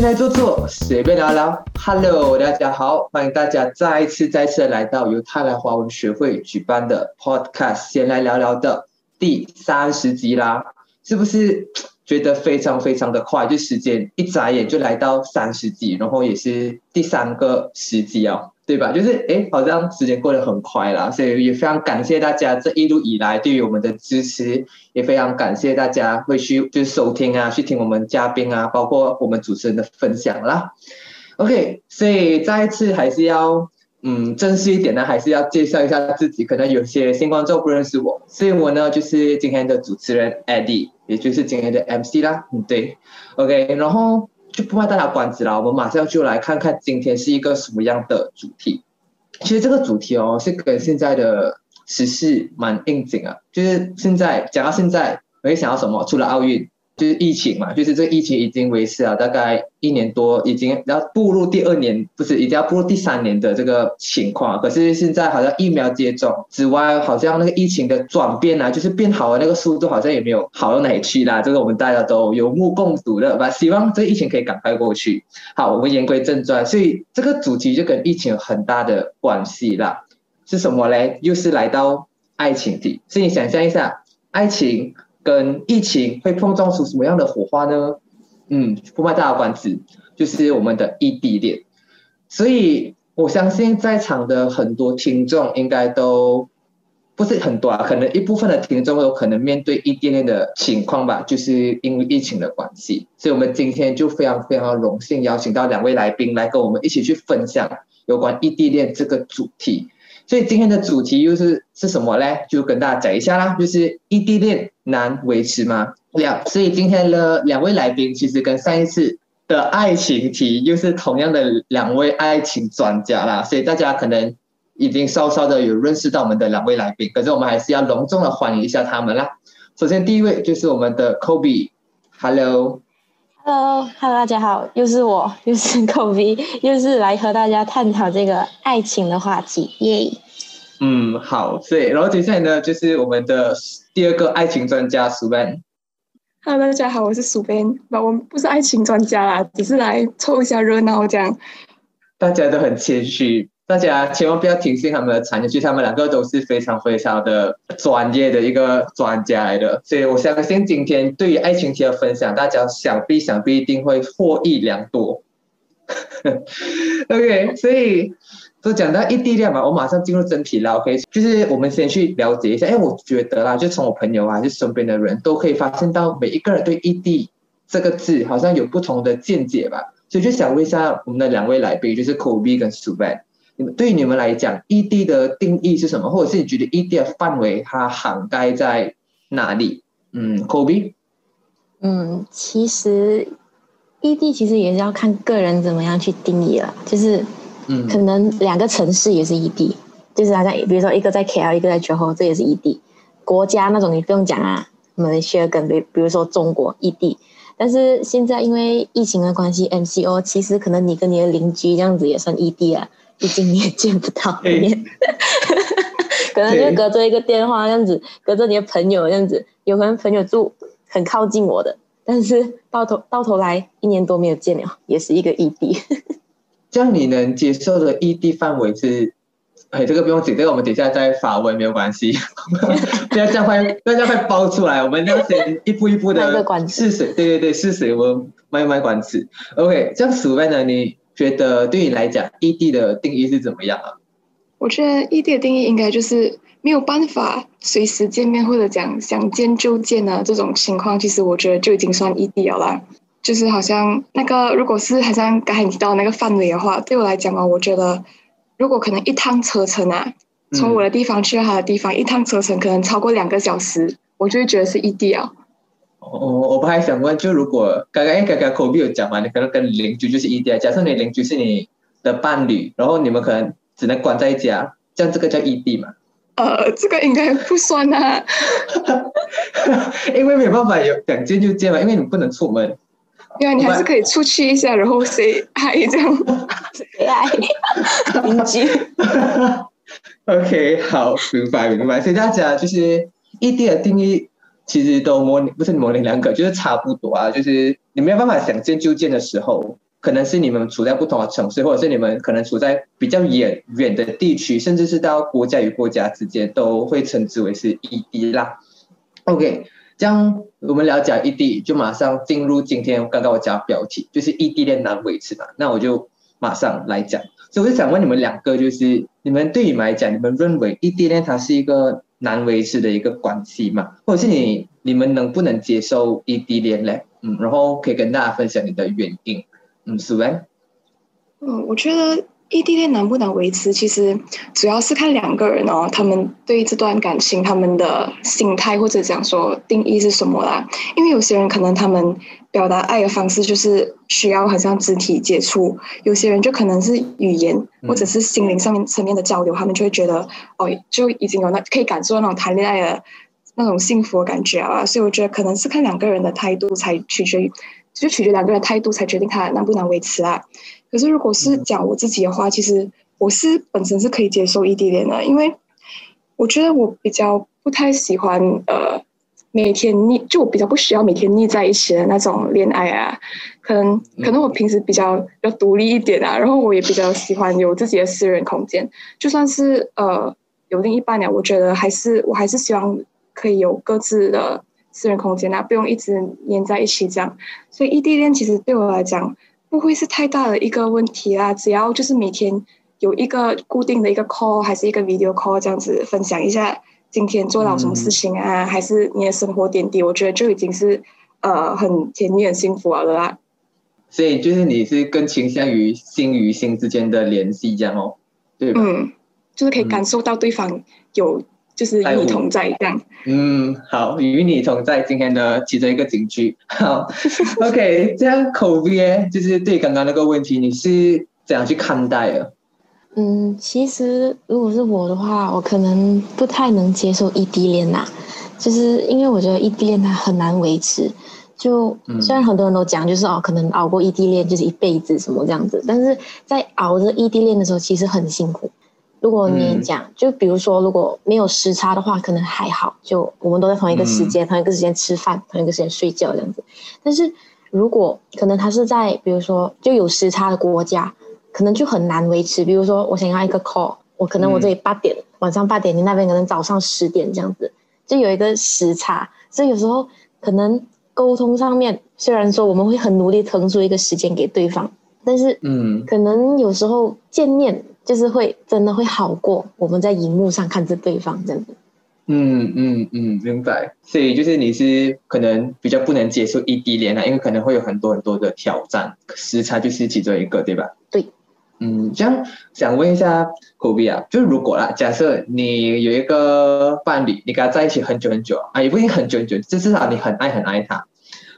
先来坐坐，随便聊聊。Hello，大家好，欢迎大家再一次、再次来到由泰来华文学会举办的 Podcast，先来聊聊的第三十集啦。是不是觉得非常非常的快？就时间一眨眼就来到三十集，然后也是第三个十集哦。对吧？就是哎，好像时间过得很快啦，所以也非常感谢大家这一路以来对于我们的支持，也非常感谢大家会去就是收听啊，去听我们嘉宾啊，包括我们主持人的分享啦。OK，所以再一次还是要嗯正式一点呢，还是要介绍一下自己，可能有些新观众不认识我，所以我呢就是今天的主持人 Eddie，也就是今天的 MC 啦。嗯，对，OK，然后。就不怕大家关机了，我们马上就来看看今天是一个什么样的主题。其实这个主题哦，是跟现在的时事蛮应景啊。就是现在讲到现在，我会想到什么？除了奥运。就是疫情嘛，就是这个疫情已经维持了大概一年多，已经要步入第二年，不是，已经要步入第三年的这个情况。可是现在好像疫苗接种之外，好像那个疫情的转变啊，就是变好的那个速度好像也没有好到哪里去啦。这个我们大家都有目共睹的吧？希望这个疫情可以赶快过去。好，我们言归正传，所以这个主题就跟疫情有很大的关系啦。是什么嘞？又是来到爱情的。所以你想象一下，爱情。跟疫情会碰撞出什么样的火花呢？嗯，不卖大关子，就是我们的异地恋。所以我相信在场的很多听众应该都不是很多啊，可能一部分的听众有可能面对异地恋的情况吧，就是因为疫情的关系。所以我们今天就非常非常荣幸邀请到两位来宾来跟我们一起去分享有关异地恋这个主题。所以今天的主题又是是什么嘞？就跟大家讲一下啦，就是异地恋难维持吗？两。所以今天的两位来宾其实跟上一次的爱情题又是同样的两位爱情专家啦，所以大家可能已经稍稍的有认识到我们的两位来宾，可是我们还是要隆重的欢迎一下他们啦。首先第一位就是我们的 Kobe，Hello。Hello，Hello，大家好，又是我，又是 Kobe，又是来和大家探讨这个爱情的话题，耶。嗯，好，对，然后接下来呢，就是我们的第二个爱情专家 Suben。Hello，大家好，我是 Suben，那我们不是爱情专家啦，只是来凑一下热闹这样。大家都很谦虚。大家千万不要听信他们的谗言，其实他们两个都是非常非常的专业的一个专家来的，所以我相信今天对于爱情题的分享，大家想必想必一定会获益良多。OK，所以都讲到异地恋嘛，我马上进入正题了。OK，就是我们先去了解一下，因为我觉得啦，就从我朋友啊，就身边的人都可以发现到，每一个人对异地这个字好像有不同的见解吧，所以就想问一下我们的两位来宾，就是 Kobe 跟 Suvan 对于你们来讲，异地的定义是什么？或者是你觉得异地的范围它涵盖在哪里？嗯，Kobe。嗯，其实异地其实也是要看个人怎么样去定义了。就是，嗯，可能两个城市也是异地，就是好像比如说一个在 KL，一个在九号，这也是异地。国家那种你不用讲啊，我们需要跟比比如说中国异地。但是现在因为疫情的关系，MCO，其实可能你跟你的邻居这样子也算异地啊。毕竟你也见不到面，可能就隔着一个电话这样子，隔着你的朋友这样子，有可能朋友住很靠近我的，但是到头到头来一年多没有见了，也是一个异地。这样你能接受的异地范围是？哎，这个不用紧，这个我们等一下再发问没有关系，不要这样快，不要这样快包出来，我们要先一步一步的试水，对对对，试水，我们卖卖关子。OK，这样此外呢，你。觉得对你来讲，异地的定义是怎么样啊？我觉得异地的定义应该就是没有办法随时见面，或者讲想见就见啊这种情况，其实我觉得就已经算异地了啦。就是好像那个，如果是好像刚才你提到那个范围的话，对我来讲啊，我觉得如果可能一趟车程啊，从我的地方去到他的地方，一趟车程可能超过两个小时，我就会觉得是异地啊。哦，我不还想问，就如果刚刚刚刚 Kobe 有讲嘛，你可能跟邻居就是异地，假设你邻居是你的伴侣，然后你们可能只能关在一家，这样这个叫异地嘛？呃，这个应该不算啊，因为没有办法有想见就见嘛，因为你不能出门。对啊，你还是可以出去一下，然后 say hi 这样，say hi 邻居。OK，好，明白明白。所以大家就是异地的定义。其实都模不是模棱两可，就是差不多啊。就是你没有办法想见就见的时候，可能是你们处在不同的城市，或者是你们可能处在比较远远的地区，甚至是到国家与国家之间，都会称之为是异地啦。OK，这样我们了解异地，就马上进入今天刚刚我讲标题，就是异地恋难维持嘛。那我就马上来讲。所以我就想问你们两个，就是你们对你们来讲，你们认为异地恋它是一个难维持的一个关系嘛？或者是你你们能不能接受异地恋嘞？嗯，然后可以跟大家分享你的原因。嗯，是呗。嗯，我觉得异地恋能不能维持，其实主要是看两个人哦，他们对这段感情他们的心态或者讲说定义是什么啦。因为有些人可能他们表达爱的方式就是需要很像肢体接触，有些人就可能是语言或者是心灵上面层面的交流，他们就会觉得哦，就已经有那可以感受到那种谈恋爱的那种幸福的感觉啊。所以我觉得可能是看两个人的态度才取决于。就取决两个人态度，才决定他能不能维持啊。可是如果是讲我自己的话，其实我是本身是可以接受异地恋的，因为我觉得我比较不太喜欢呃每天腻，就我比较不需要每天腻在一起的那种恋爱啊。可能可能我平时比较要独立一点啊，然后我也比较喜欢有自己的私人空间。就算是呃有另一半了，我觉得还是我还是希望可以有各自的。私人空间啊，不用一直黏在一起这样，所以异地恋其实对我来讲不会是太大的一个问题啦。只要就是每天有一个固定的一个 call，还是一个 video call 这样子分享一下今天做到什么事情啊，还是你的生活点滴，我觉得就已经是呃很甜蜜、很幸福了啦。所以就是你是更倾向于心与心之间的联系这样哦，对吧？嗯，就是可以感受到对方有。就是与你同在这样。嗯，好，与你同在，今天的其中一个警句。好，OK，这样口碑就是对刚刚那个问题，你是怎样去看待的？嗯，其实如果是我的话，我可能不太能接受异地恋呐，就是因为我觉得异地恋它很难维持。就虽然很多人都讲，就是哦，可能熬过异地恋就是一辈子什么这样子，但是在熬着异地恋的时候，其实很辛苦。如果你讲，就比如说，如果没有时差的话，可能还好，就我们都在同一个时间，同一个时间吃饭，同一个时间睡觉这样子。但是如果可能他是在，比如说就有时差的国家，可能就很难维持。比如说，我想要一个 call，我可能我这里八点，晚上八点，你那边可能早上十点这样子，就有一个时差。所以有时候可能沟通上面，虽然说我们会很努力腾出一个时间给对方，但是嗯，可能有时候见面。就是会真的会好过我们在荧幕上看着对方这样子。嗯嗯嗯，明白。所以就是你是可能比较不能接受异地恋啊，因为可能会有很多很多的挑战，时差就是其中一个，对吧？对。嗯，这样想问一下 Kobe 啊，就是如果啦，假设你有一个伴侣，你跟他在一起很久很久啊，也不一定很久很久，就至少你很爱很爱他，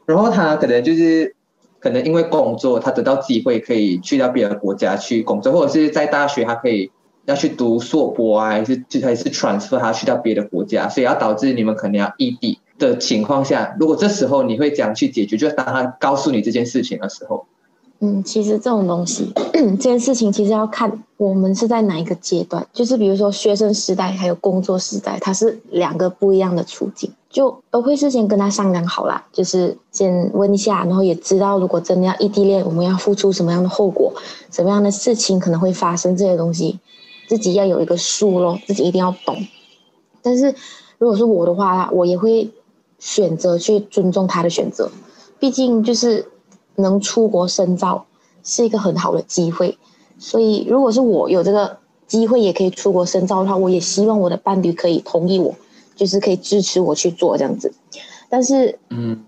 然后他可能就是。可能因为工作，他得到机会可以去到别的国家去工作，或者是在大学他可以要去读硕博啊，还是就还是 transfer 他去到别的国家，所以要导致你们可能要异地的情况下，如果这时候你会怎样去解决？就当他告诉你这件事情的时候。嗯，其实这种东西，这件事情其实要看我们是在哪一个阶段。就是比如说学生时代还有工作时代，它是两个不一样的处境，就都会事先跟他商量好啦，就是先问一下，然后也知道如果真的要异地恋，我们要付出什么样的后果，什么样的事情可能会发生，这些东西自己要有一个数咯，自己一定要懂。但是如果是我的话，我也会选择去尊重他的选择，毕竟就是。能出国深造是一个很好的机会，所以如果是我有这个机会也可以出国深造的话，我也希望我的伴侣可以同意我，就是可以支持我去做这样子。但是，嗯，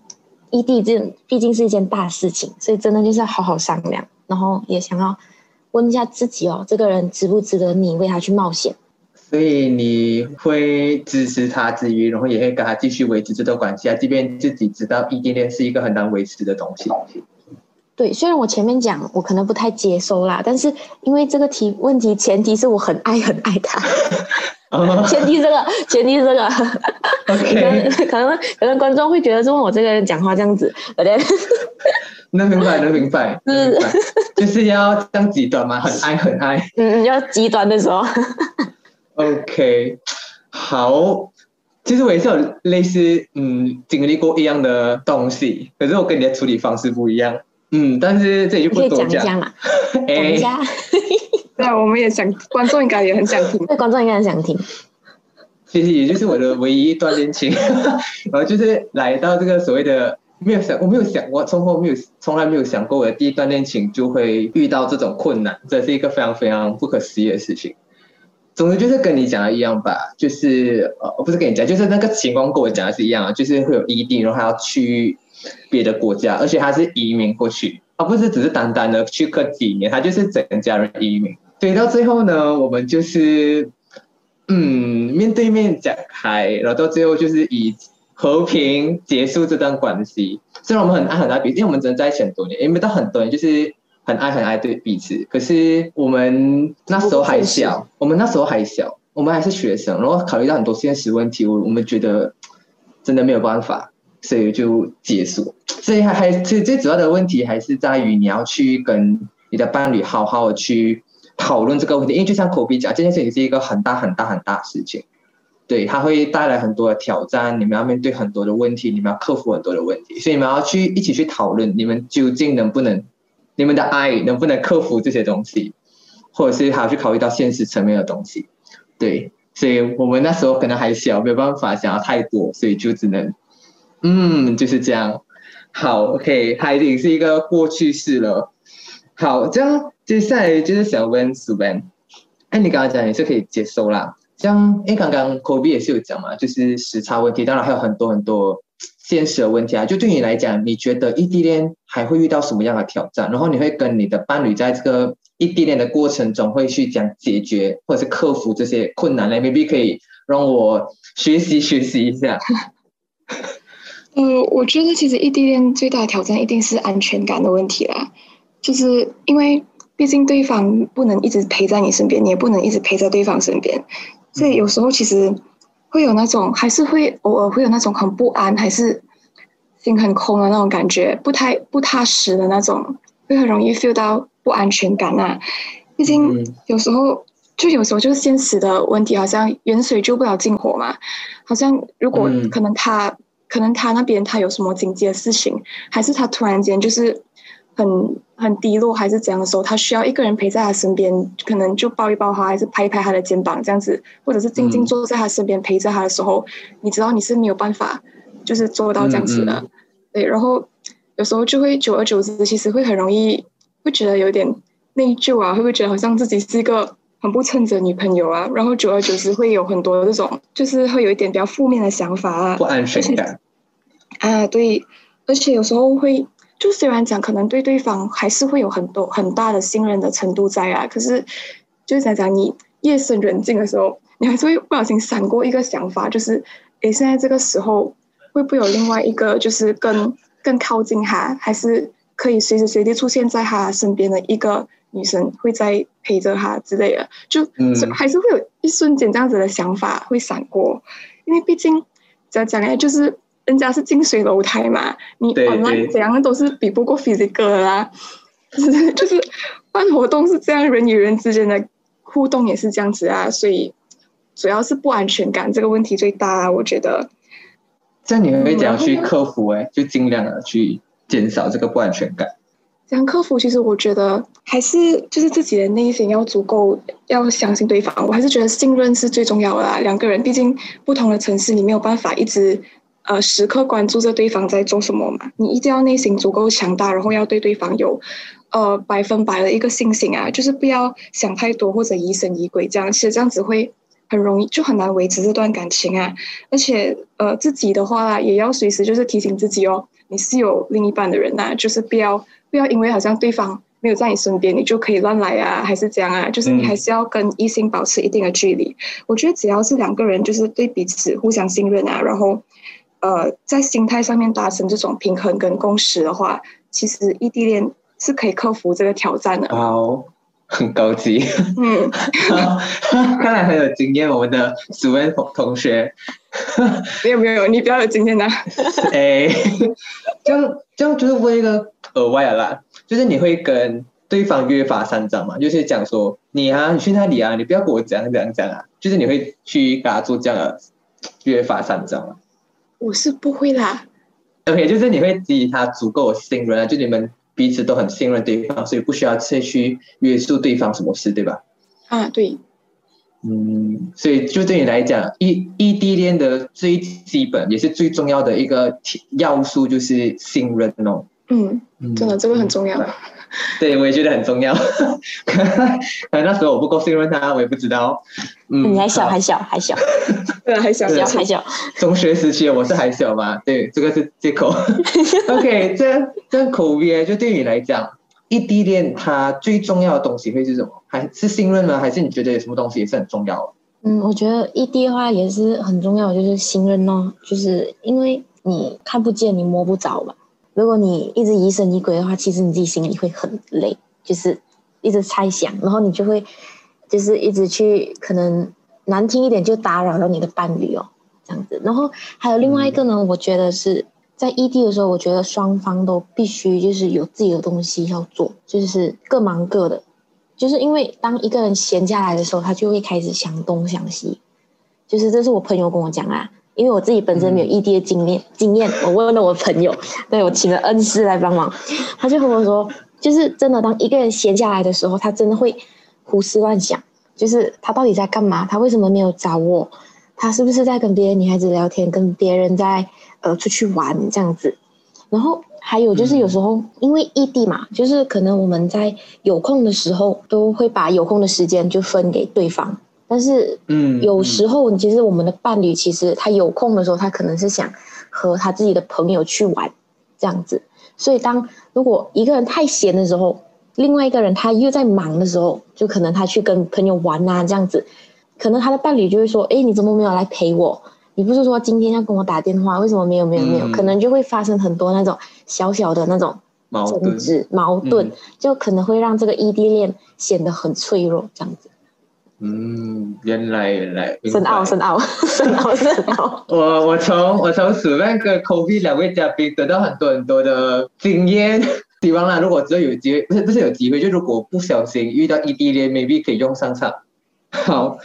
异地这毕竟是一件大事情，所以真的就是要好好商量，然后也想要问一下自己哦，这个人值不值得你为他去冒险？所以你会支持他之余，然后也会跟他继续维持这段关系啊，即便自己知道异地恋是一个很难维持的东西。对，虽然我前面讲我可能不太接收啦，但是因为这个题问题前提是我很爱很爱他，前提这个前提是这个，可能可能可能观众会觉得是问我这个人讲话这样子，有点，能明白能明白，是就是要这样极端嘛，很爱很爱，嗯，要极端的时候，OK，好，其实我也是有类似嗯经历过一样的东西，可是我跟你的处理方式不一样。嗯，但是这里就不多讲嘛，讲一下。对，我们也想，观众应该也很想听。对，观众应该很想听。其实也就是我的唯一一段恋情，然后就是来到这个所谓的没有想，我没有想，我从后没有从来没有想过我的第一段恋情就会遇到这种困难，这是一个非常非常不可思议的事情。总之就是跟你讲的一样吧，就是呃，不是跟你讲，就是那个情况跟我讲的是一样，就是会有异地，然后还要去别的国家，而且他是移民过去，而不是只是单单的去个几年，他就是整家人移民。所以到最后呢，我们就是嗯面对面讲开，然后到最后就是以和平结束这段关系。虽然我们很爱很爱彼此，因为我们真的在一起很多年，因为到很多年就是。很爱很爱对彼此，可是我们那时候还小，我们那时候还小，我们还是学生，然后考虑到很多现实问题，我我们觉得真的没有办法，所以就结束。所以还还最最主要的问题还是在于你要去跟你的伴侣好好的去讨论这个问题，因为就像口鼻讲，这件事情是一个很大很大很大的事情，对，它会带来很多的挑战，你们要面对很多的问题，你们要克服很多的问题，所以你们要去一起去讨论，你们究竟能不能。你们的爱能不能克服这些东西，或者是还要去考虑到现实层面的东西？对，所以我们那时候可能还小，没有办法想要太多，所以就只能，嗯，就是这样。好，OK，它已经是一个过去式了。好，这样接下来就是想问苏文，哎，你刚刚讲也是可以接受啦。像因为刚刚 Kobe 也是有讲嘛，就是时差问题，当然还有很多很多。现实的问题啊，就对你来讲，你觉得异地恋还会遇到什么样的挑战？然后你会跟你的伴侣在这个异地恋的过程中，会去讲解决或者是克服这些困难呢？maybe 可以让我学习学习一下。呃，我觉得其实异地恋最大的挑战一定是安全感的问题啦，就是因为毕竟对方不能一直陪在你身边，你也不能一直陪在对方身边，所以有时候其实。会有那种，还是会偶尔会有那种很不安，还是心很空的那种感觉，不太不踏实的那种，会很容易 feel 到不安全感啊。毕竟有时候就有时候就是现实的问题，好像远水救不了近火嘛。好像如果可能他可能他那边他有什么紧急的事情，还是他突然间就是。很很低落还是怎样的时候，他需要一个人陪在他身边，可能就抱一抱他，还是拍一拍他的肩膀这样子，或者是静静坐在他身边陪着他的时候，你知道你是没有办法，就是做到这样子的，对。然后有时候就会久而久之，其实会很容易会觉得有点内疚啊，会不会觉得好像自己是一个很不称职的女朋友啊？然后久而久之会有很多这种，就是会有一点比较负面的想法啊，不安全感啊，对，而且有时候会。就虽然讲可能对对方还是会有很多很大的信任的程度在啊，可是就是讲讲你夜深人静的时候，你还是会不小心闪过一个想法，就是诶，现在这个时候会不会有另外一个就是更更靠近他，还是可以随时随地出现在他身边的一个女生会在陪着他之类的，就还是会有一瞬间这样子的想法会闪过，因为毕竟讲讲来就是。人家是近水楼台嘛，你本来怎样都是比不过 physical 啦，就是就是办活动是这样，人与人之间的互动也是这样子啊，所以主要是不安全感这个问题最大啊，我觉得。这样你会怎样去克服？哎，就尽量的去减少这个不安全感。怎样克服？其实我觉得还是就是自己的内心要足够，要相信对方。我还是觉得信任是最重要的啦。两个人毕竟不同的城市，你没有办法一直。呃，时刻关注着对方在做什么嘛？你一定要内心足够强大，然后要对对方有，呃，百分百的一个信心啊，就是不要想太多或者疑神疑鬼这样，其实这样子会很容易就很难维持这段感情啊。而且，呃，自己的话也要随时就是提醒自己哦，你是有另一半的人呐，就是不要不要因为好像对方没有在你身边，你就可以乱来啊，还是这样啊？就是你还是要跟异性保持一定的距离。我觉得只要是两个人就是对彼此互相信任啊，然后。呃，在心态上面达成这种平衡跟共识的话，其实异地恋是可以克服这个挑战的。哦，很高级。嗯，看来很有经验，我们的主任同同学。没有没有，你比较有经验的。哎，这样这样就是问一个额外的啦，就是你会跟对方约法三章嘛？就是讲说你啊，你去那里啊，你不要跟我讲讲讲啊，就是你会去给他做这样的约法三章啊。我是不会啦。OK，就是你会给予他足够的信任啊，就你们彼此都很信任对方，所以不需要再去约束对方什么事，对吧？啊，对。嗯，所以就对你来讲，异异地恋的最基本也是最重要的一个要素就是信任哦。嗯，真的这个很重要。对，我也觉得很重要。可能那时候我不够信任他，我也不知道。嗯，你还小，还小，还小。对，还小，小，还小。中学时期我是还小嘛？对，这个是借口。OK，这这口碑就对你来讲。异地恋它最重要的东西会是什么？还是信任呢？还是你觉得有什么东西也是很重要的？嗯，我觉得异地的话也是很重要，就是信任哦。就是因为你看不见，你摸不着吧。如果你一直疑神疑鬼的话，其实你自己心里会很累，就是一直猜想，然后你就会就是一直去可能难听一点就打扰到你的伴侣哦，这样子。然后还有另外一个呢，我觉得是。在异地的时候，我觉得双方都必须就是有自己的东西要做，就是各忙各的。就是因为当一个人闲下来的时候，他就会开始想东想西。就是这是我朋友跟我讲啊，因为我自己本身没有异地的经验，经验我问了我朋友，对我请了恩师来帮忙，他就和我说，就是真的，当一个人闲下来的时候，他真的会胡思乱想，就是他到底在干嘛？他为什么没有找我？他是不是在跟别的女孩子聊天？跟别人在？呃，出去玩这样子，然后还有就是有时候因为异地嘛，就是可能我们在有空的时候都会把有空的时间就分给对方，但是嗯，有时候其实我们的伴侣其实他有空的时候，他可能是想和他自己的朋友去玩这样子，所以当如果一个人太闲的时候，另外一个人他又在忙的时候，就可能他去跟朋友玩啊这样子，可能他的伴侣就会说，哎，你怎么没有来陪我？你不是说今天要跟我打电话？为什么没有没有没有？可能就会发生很多那种小小的那种争执矛盾，就可能会让这个异地恋显得很脆弱，这样子。嗯，原来原来深奥深奥深奥深奥。我我从我从史万跟 Kobe 两位嘉宾得到很多很多的经验。希望啦，如果只要有机会，不是不是有机会，就如果不小心遇到异地恋，maybe 可以用上场。好。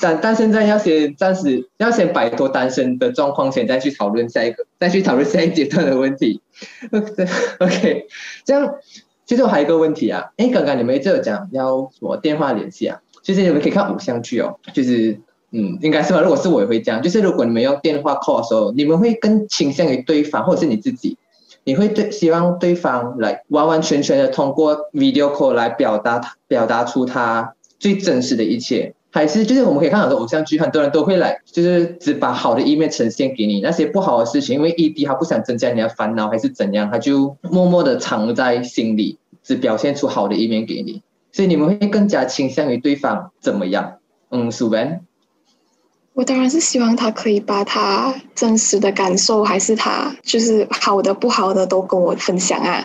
但但现在要先暂时要先摆脱单身的状况，先再去讨论下一个，再去讨论下一阶段的问题。OK，这样其实我还有一个问题啊，哎，刚刚你们一直有讲要什么电话联系啊？其实你们可以看偶像剧哦，就是嗯，应该是吧？如果是我也会这样，就是如果你们用电话 call 的时候，你们会更倾向于对方，或者是你自己，你会对希望对方来完完全全的通过 video call 来表达他表达出他最真实的一切。还是就是我们可以看到的偶像剧，很多人都会来，就是只把好的一面呈现给你，那些不好的事情，因为异地他不想增加你的烦恼，还是怎样，他就默默的藏在心里，只表现出好的一面给你。所以你们会更加倾向于对方怎么样？嗯，苏文，我当然是希望他可以把他真实的感受，还是他就是好的不好的都跟我分享啊。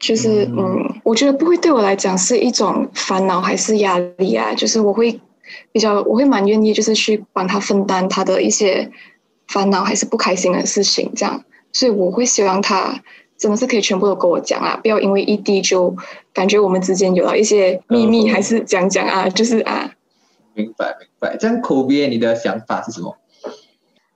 就是嗯，我觉得不会对我来讲是一种烦恼还是压力啊，就是我会。比较我会蛮愿意，就是去帮他分担他的一些烦恼还是不开心的事情，这样，所以我会希望他真的是可以全部都跟我讲啊，不要因为异地就感觉我们之间有了一些秘密，还是讲讲啊，就是啊。明白明白，这样口边你的想法是什么？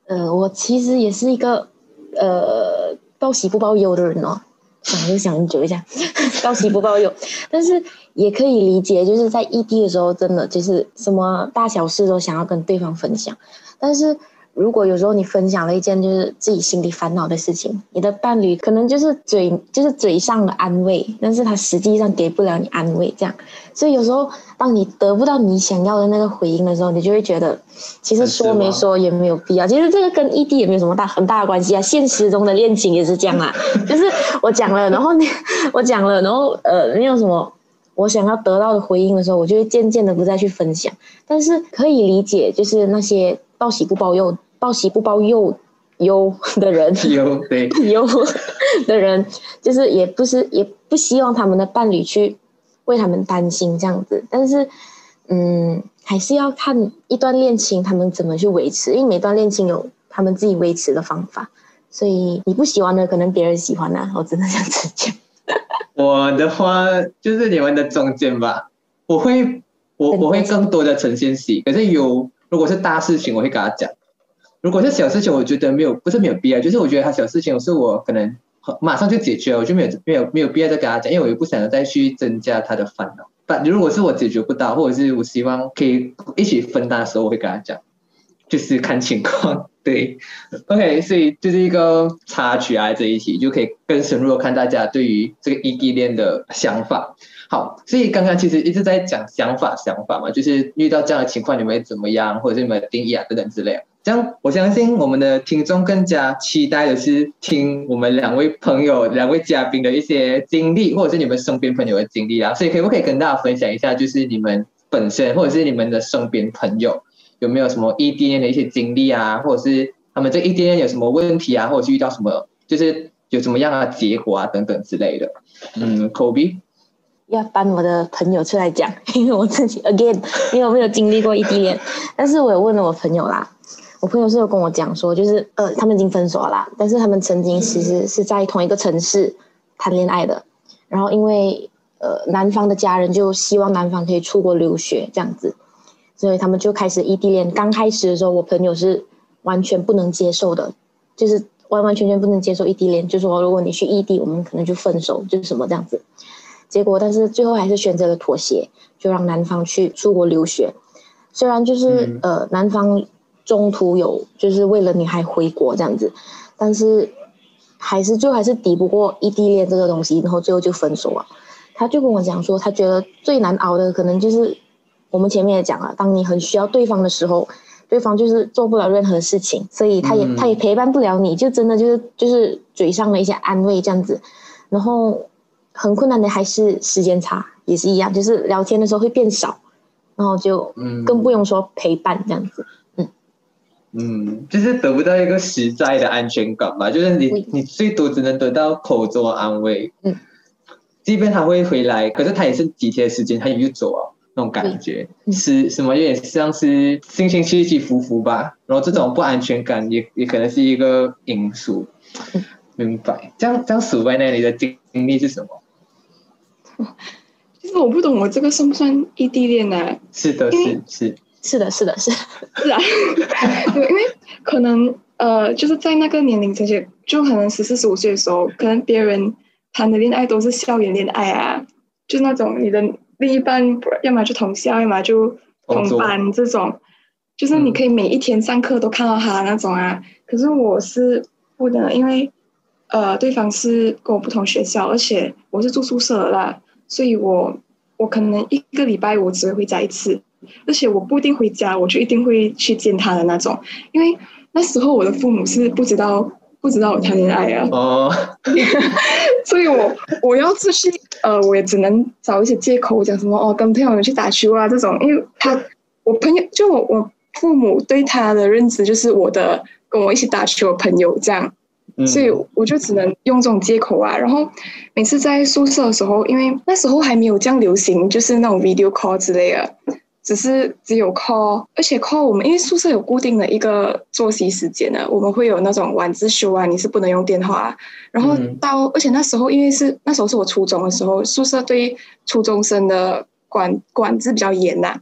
呃，我其实也是一个呃报喜不报忧的人哦。想就想久一下，报喜不报忧，但是也可以理解，就是在异地的时候，真的就是什么大小事都想要跟对方分享，但是。如果有时候你分享了一件就是自己心里烦恼的事情，你的伴侣可能就是嘴就是嘴上的安慰，但是他实际上给不了你安慰，这样。所以有时候当你得不到你想要的那个回应的时候，你就会觉得，其实说没说也没有必要。其实这个跟异地也没有什么大很大的关系啊。现实中的恋情也是这样啊，就是我讲了，然后你我讲了，然后呃，没有什么我想要得到的回应的时候，我就会渐渐的不再去分享。但是可以理解，就是那些。报喜不报忧，报喜不报忧忧的人，忧对 忧的人，就是也不是也不希望他们的伴侣去为他们担心这样子，但是嗯，还是要看一段恋情他们怎么去维持，因为每段恋情有他们自己维持的方法，所以你不喜欢的，可能别人喜欢啊，我真的想直接。我的话就是你们的中间吧，我会我我会更多的呈现喜，可是有。如果是大事情，我会跟他讲；如果是小事情，我觉得没有，不是没有必要。就是我觉得他小事情，是我可能马上就解决了，我就没有没有没有必要再跟他讲，因为我又不想再去增加他的烦恼。但如果是我解决不到，或者是我希望可以一起分担的时候，我会跟他讲，就是看情况。对，OK，所以就是一个插曲啊，这一题就可以更深入的看大家对于这个异地恋的想法。好，所以刚刚其实一直在讲想法，想法嘛，就是遇到这样的情况你们会怎么样，或者是你们的定义啊等等之类。这样，我相信我们的听众更加期待的是听我们两位朋友、两位嘉宾的一些经历，或者是你们身边朋友的经历啊。所以可不可以跟大家分享一下，就是你们本身或者是你们的身边朋友？有没有什么异地恋的一些经历啊，或者是他们这异地恋有什么问题啊，或者是遇到什么，就是有什么样的结果啊等等之类的。嗯，Kobe？要搬我的朋友出来讲，因为我自己 again，因为我没有经历过异地恋，但是我有问了我朋友啦，我朋友是有跟我讲说，就是呃，他们已经分手了，但是他们曾经其实是在同一个城市谈恋爱的，然后因为呃男方的家人就希望男方可以出国留学这样子。所以他们就开始异地恋。刚开始的时候，我朋友是完全不能接受的，就是完完全全不能接受异地恋，就说如果你去异地，我们可能就分手，就是什么这样子。结果，但是最后还是选择了妥协，就让男方去出国留学。虽然就是呃，男方中途有就是为了女孩回国这样子，但是还是最后还是抵不过异地恋这个东西，然后最后就分手了。他就跟我讲说，他觉得最难熬的可能就是。我们前面也讲了，当你很需要对方的时候，对方就是做不了任何事情，所以他也他也陪伴不了你，就真的就是就是嘴上的一些安慰这样子，然后很困难的还是时间差，也是一样，就是聊天的时候会变少，然后就更不用说陪伴这样子，嗯嗯，就是得不到一个实在的安全感吧，就是你你最多只能得到口中的安慰，嗯，即便他会回来，可是他也是几天时间，他又走啊。那种感觉是什么？有点像是心情起起伏伏吧。然后这种不安全感也也可能是一个因素。明白。这样这样，数位那里的经历是什么？其实我不懂，我这个算不算异地恋呢？是的，是是是的，是的，是是啊。对，因为可能呃，就是在那个年龄这些，就可能十四十五岁的时候，可能别人谈的恋爱都是校园恋爱啊，就那种你的。另一半要么就同校，要么就同班，这种就是你可以每一天上课都看到他那种啊。可是我是不能，因为呃，对方是跟我不同学校，而且我是住宿舍啦，所以我我可能一个礼拜我只会回家一次，而且我不一定回家，我就一定会去见他的那种。因为那时候我的父母是不知道。不知道我谈恋爱啊，哦，所以我我要出去，呃，我也只能找一些借口讲什么哦，跟朋友们去打球啊这种，因为他我朋友就我我父母对他的认知就是我的跟我一起打球的朋友这样，所以我就只能用这种借口啊。然后每次在宿舍的时候，因为那时候还没有这样流行，就是那种 video call 之类的。只是只有 call，而且 call 我们，因为宿舍有固定的一个作息时间呢，我们会有那种晚自修啊，你是不能用电话。然后到，而且那时候因为是那时候是我初中的时候，宿舍对初中生的管管制比较严呐，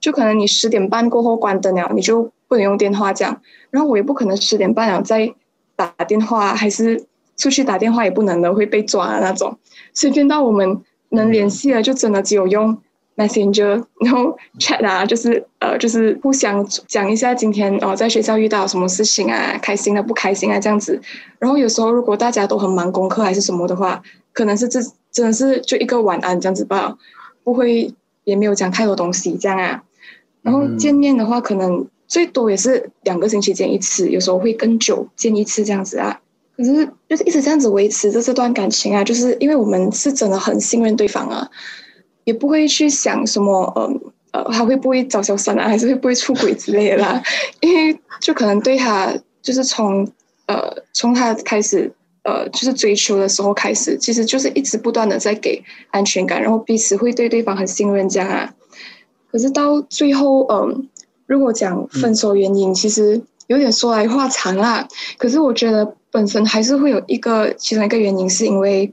就可能你十点半过后关灯了，你就不能用电话这样。然后我也不可能十点半了再打电话，还是出去打电话也不能的，会被抓那种。所以见到我们能联系的，就真的只有用。Messenger，然后 chat 啊，就是呃，就是互相讲一下今天哦，在学校遇到什么事情啊，开心啊、不开心啊，这样子。然后有时候如果大家都很忙功课还是什么的话，可能是这真的是就一个晚安这样子吧，不会也没有讲太多东西这样啊。然后见面的话，可能最多也是两个星期见一次，有时候会更久见一次这样子啊。可是就是一直这样子维持着这段感情啊，就是因为我们是真的很信任对方啊。也不会去想什么，嗯呃，他会不会找小三啊，还是会不会出轨之类的啦？因为就可能对他，就是从呃从他开始，呃，就是追求的时候开始，其实就是一直不断的在给安全感，然后彼此会对对方很信任这样啊。可是到最后，嗯，如果讲分手原因，其实有点说来话长啦。可是我觉得本身还是会有一个其中一个原因，是因为。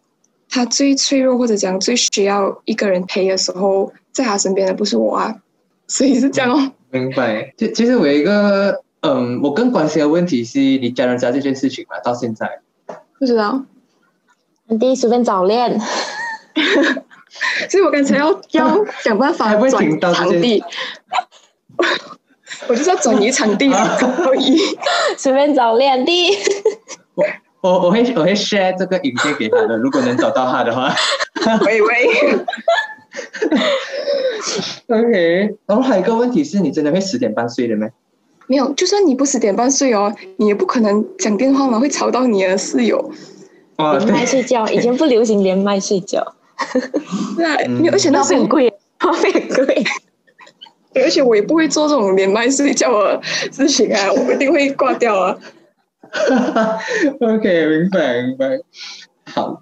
他最脆弱或者讲最需要一个人陪的时候，在他身边的不是我啊，所以是这样哦。明白。其其实我有一个，嗯，我更关心的问题是你家人家这件事情嘛，到现在不知道。第一随便早恋。所以我刚才要要想办法转场地，我就是要转移场地可以随便早恋地。我我我会我会 share 这个影片给他的，如果能找到他的话。喂 喂。OK，然后还有一个问题是你真的会十点半睡的吗？没有，就算你不十点半睡哦，你也不可能讲电话嘛，会吵到你的室友。连麦睡觉，以前不流行连麦睡觉。对啊，而且那是很贵，花费很贵。而且我也不会做这种连麦睡觉的事情啊，我一定会挂掉啊。OK，明白明白。好，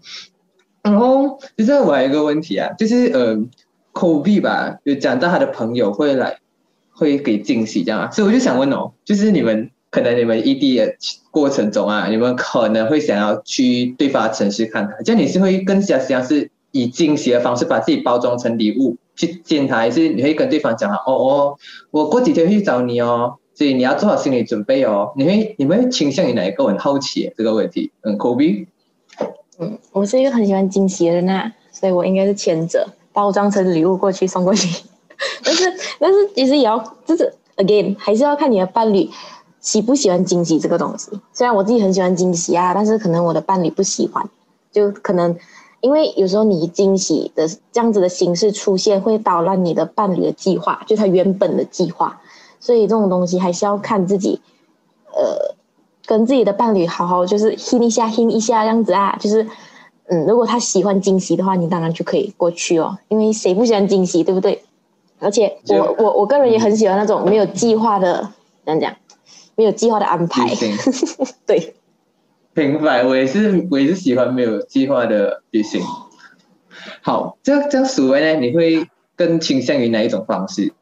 然后其实我还有一个问题啊，就是呃，Kobe 吧，有讲到他的朋友会来，会给惊喜这样啊，所以我就想问哦，就是你们可能你们异地的过程中啊，你们可能会想要去对方的城市看他，这样你是会更加想是。以惊喜的方式把自己包装成礼物去见他，还是你会跟对方讲？哦哦，我过几天去找你哦，所以你要做好心理准备哦。你会你们会倾向于哪一个？我很好奇这个问题。嗯，Kobe。嗯，我是一个很喜欢惊喜的人啊，所以我应该是前者，包装成礼物过去送过去。但是但是其实也要就是 again 还是要看你的伴侣喜不喜欢惊喜这个东西。虽然我自己很喜欢惊喜啊，但是可能我的伴侣不喜欢，就可能。因为有时候你惊喜的这样子的形式出现，会捣乱你的伴侣的计划，就他原本的计划。所以这种东西还是要看自己，呃，跟自己的伴侣好好就是 hint 一下，hint 一下这样子啊。就是，嗯，如果他喜欢惊喜的话，你当然就可以过去哦。因为谁不喜欢惊喜，对不对？而且我我我个人也很喜欢那种没有计划的，怎样讲？没有计划的安排。对。平白，我也是，我也是喜欢没有计划的旅行。好，这样这样，数完呢，你会更倾向于哪一种方式？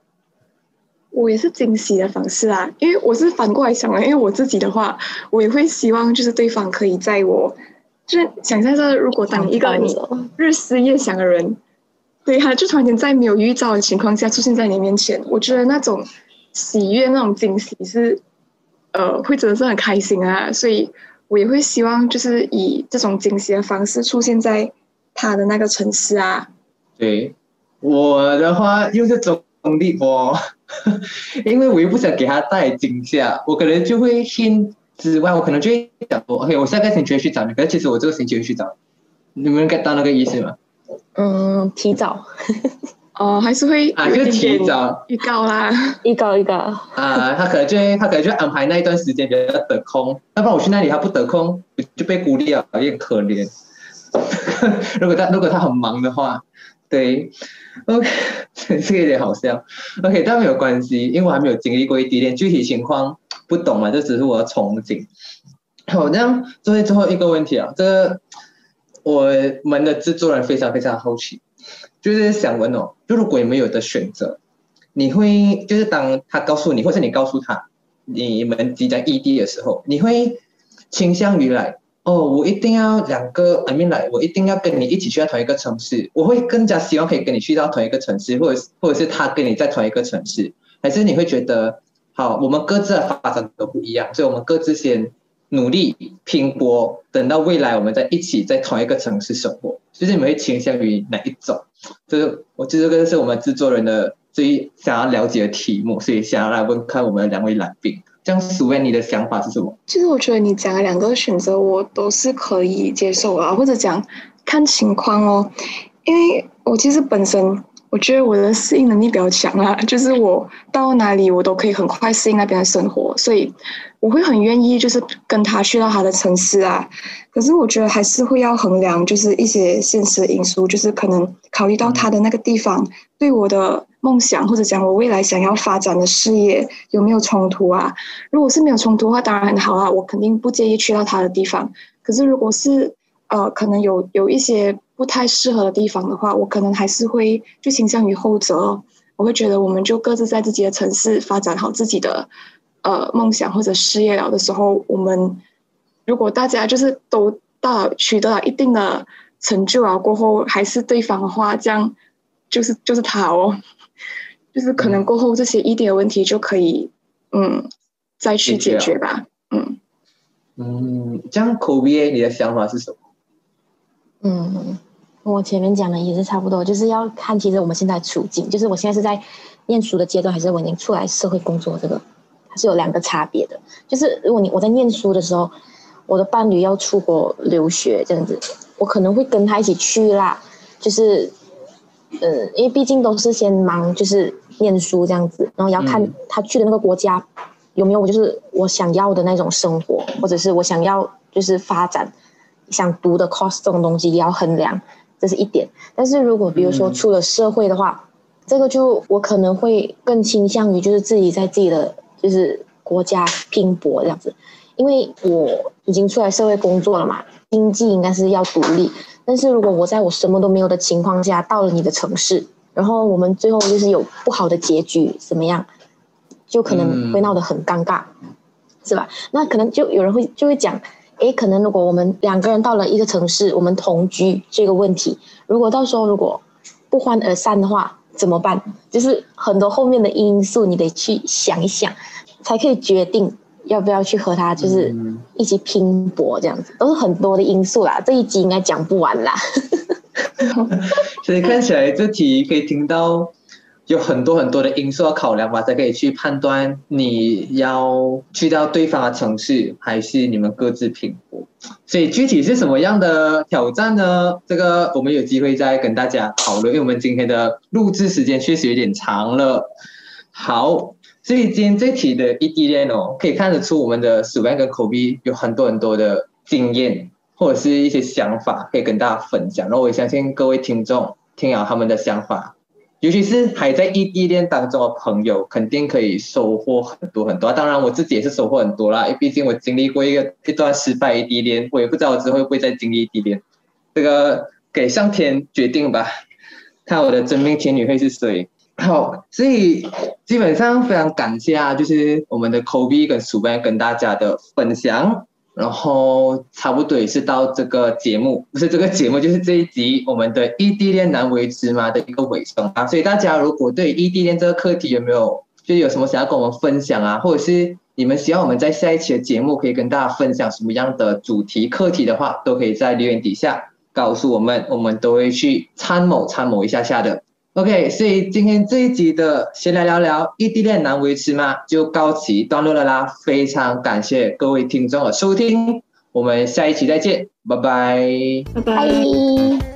我也是惊喜的方式啊，因为我是反过来想的，因为我自己的话，我也会希望就是对方可以在我，就是想象着，如果当一个你日思夜想的人，对他就突然间在没有预兆的情况下出现在你面前，我觉得那种喜悦、那种惊喜是，呃，会真的是很开心啊，所以。我也会希望，就是以这种惊喜的方式出现在他的那个城市啊。对，我的话又是中立哦，因为我又不想给他带惊吓，我可能就会先之外，我可能就会想说，OK，我下个星期去找你，可是其实我这个星期会去找你，们 get 到那个意思吗？嗯，提早。哦，还是会啊，就提早预告啦，预告预告啊，他可能就他可能就安排那一段时间比较得空，要不然我去那里他不得空，就被孤立了，有点可怜。如果他如果他很忙的话，对，OK，这个有点好笑。OK，但没有关系，因为我还没有经历过异地恋具体情况，不懂嘛，这只是我的憧憬。好，那样最后最后一个问题啊，这个我们的制作人非常非常好奇。就是想问哦，就如果你们有的选择，你会就是当他告诉你，或者你告诉他，你们即将异地的时候，你会倾向于来哦，我一定要两个，I mean 来，我一定要跟你一起去到同一个城市，我会更加希望可以跟你去到同一个城市，或者是或者是他跟你在同一个城市，还是你会觉得好，我们各自的发展都不一样，所以我们各自先。努力拼搏，等到未来我们在一起在同一个城市生活，就是你们会倾向于哪一种？就是我觉得这个是我们制作人的最想要了解的题目，所以想要来问看我们两位来宾，这样苏文你的想法是什么？其实我觉得你讲的两个选择我都是可以接受啊，或者讲看情况哦，因为我其实本身。我觉得我的适应能力比较强啊，就是我到哪里我都可以很快适应那边的生活，所以我会很愿意就是跟他去到他的城市啊。可是我觉得还是会要衡量，就是一些现实因素，就是可能考虑到他的那个地方对我的梦想或者讲我未来想要发展的事业有没有冲突啊？如果是没有冲突的话，当然很好啊，我肯定不介意去到他的地方。可是如果是呃，可能有有一些。不太适合的地方的话，我可能还是会就倾向于后者。我会觉得，我们就各自在自己的城市发展好自己的呃梦想或者事业了的时候，我们如果大家就是都到取得了一定的成就啊过后，还是对方的话，这样就是就是他哦，就是可能过后这些一点问题就可以嗯再去解决吧。嗯嗯，这样口碑，你的想法是什么？嗯，我前面讲的也是差不多，就是要看其实我们现在处境，就是我现在是在念书的阶段，还是我已经出来社会工作，这个它是有两个差别的。就是如果你我在念书的时候，我的伴侣要出国留学这样子，我可能会跟他一起去啦。就是，呃，因为毕竟都是先忙，就是念书这样子，然后也要看他去的那个国家有没有就是我想要的那种生活，或者是我想要就是发展想读的 course 这种东西也要衡量，这是一点。但是如果比如说出了社会的话，这个就我可能会更倾向于就是自己在自己的就是国家拼搏这样子。因为我已经出来社会工作了嘛，经济应该是要独立。但是如果我在我什么都没有的情况下到了你的城市，然后我们最后就是有不好的结局，怎么样，就可能会闹得很尴尬，是吧？那可能就有人会就会讲，诶，可能如果我们两个人到了一个城市，我们同居这个问题，如果到时候如果不欢而散的话，怎么办？就是很多后面的因素，你得去想一想，才可以决定。要不要去和他就是一起拼搏这样子，都是很多的因素啦。这一集应该讲不完啦。所以看起来这题可以听到有很多很多的因素要考量吧，才可以去判断你要去到对方的城市，还是你们各自拼搏。所以具体是什么样的挑战呢？这个我们有机会再跟大家讨论，因为我们今天的录制时间确实有点长了。好。所以今天这题的异地恋哦，可以看得出我们的史班跟口碑有很多很多的经验，或者是一些想法可以跟大家分享。然后我也相信各位听众听了他们的想法，尤其是还在异地恋当中的朋友，肯定可以收获很多很多。当然我自己也是收获很多啦，因为毕竟我经历过一个一段失败异地恋，我也不知道我之后会不会再经历异地恋。这个给上天决定吧，看我的真命天女会是谁。好，所以基本上非常感谢啊，就是我们的 Kobe 跟 Suban 跟大家的分享，然后差不多也是到这个节目，不是这个节目，就是这一集我们的异地恋难为之嘛的一个尾声啊。所以大家如果对异地恋这个课题有没有，就有什么想要跟我们分享啊，或者是你们希望我们在下一期的节目可以跟大家分享什么样的主题课题的话，都可以在留言底下告诉我们，我们都会去参谋参谋一下下的。OK，所以今天这一集的先来聊聊异地恋难维持吗？就告一段落了啦。非常感谢各位听众的收听，我们下一期再见，拜拜，拜拜。